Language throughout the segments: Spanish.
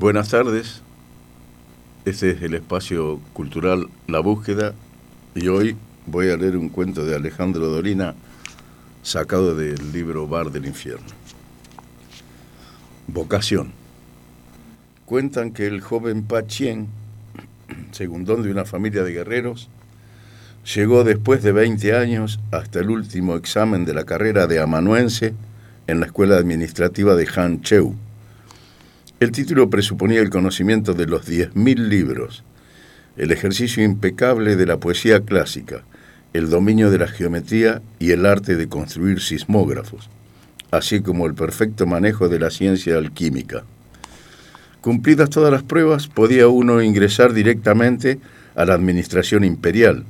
Buenas tardes. Este es el espacio cultural La Búsqueda y hoy voy a leer un cuento de Alejandro Dolina sacado del libro Bar del Infierno. Vocación. Cuentan que el joven Pachien, segundón de una familia de guerreros, llegó después de 20 años hasta el último examen de la carrera de amanuense en la escuela administrativa de Han Cheu el título presuponía el conocimiento de los 10.000 libros, el ejercicio impecable de la poesía clásica, el dominio de la geometría y el arte de construir sismógrafos, así como el perfecto manejo de la ciencia alquímica. Cumplidas todas las pruebas, podía uno ingresar directamente a la administración imperial,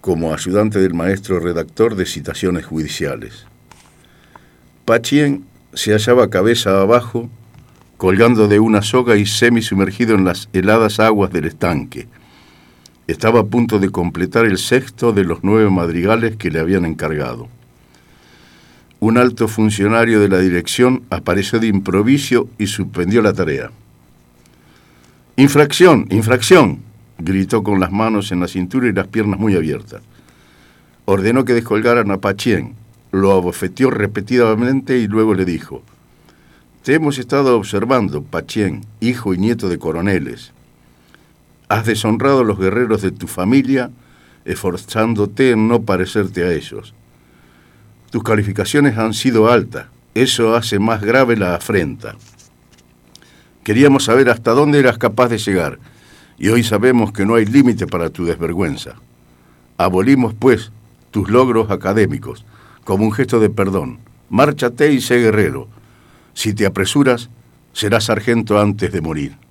como ayudante del maestro redactor de citaciones judiciales. Pachien se hallaba cabeza abajo colgando de una soga y semi-sumergido en las heladas aguas del estanque. Estaba a punto de completar el sexto de los nueve madrigales que le habían encargado. Un alto funcionario de la dirección apareció de improviso y suspendió la tarea. Infracción, infracción, gritó con las manos en la cintura y las piernas muy abiertas. Ordenó que descolgaran a Pachien, lo abofeteó repetidamente y luego le dijo, te hemos estado observando, Pachien, hijo y nieto de coroneles. Has deshonrado a los guerreros de tu familia, esforzándote en no parecerte a ellos. Tus calificaciones han sido altas, eso hace más grave la afrenta. Queríamos saber hasta dónde eras capaz de llegar, y hoy sabemos que no hay límite para tu desvergüenza. Abolimos, pues, tus logros académicos, como un gesto de perdón. Márchate y sé guerrero si te apresuras, serás sargento antes de morir.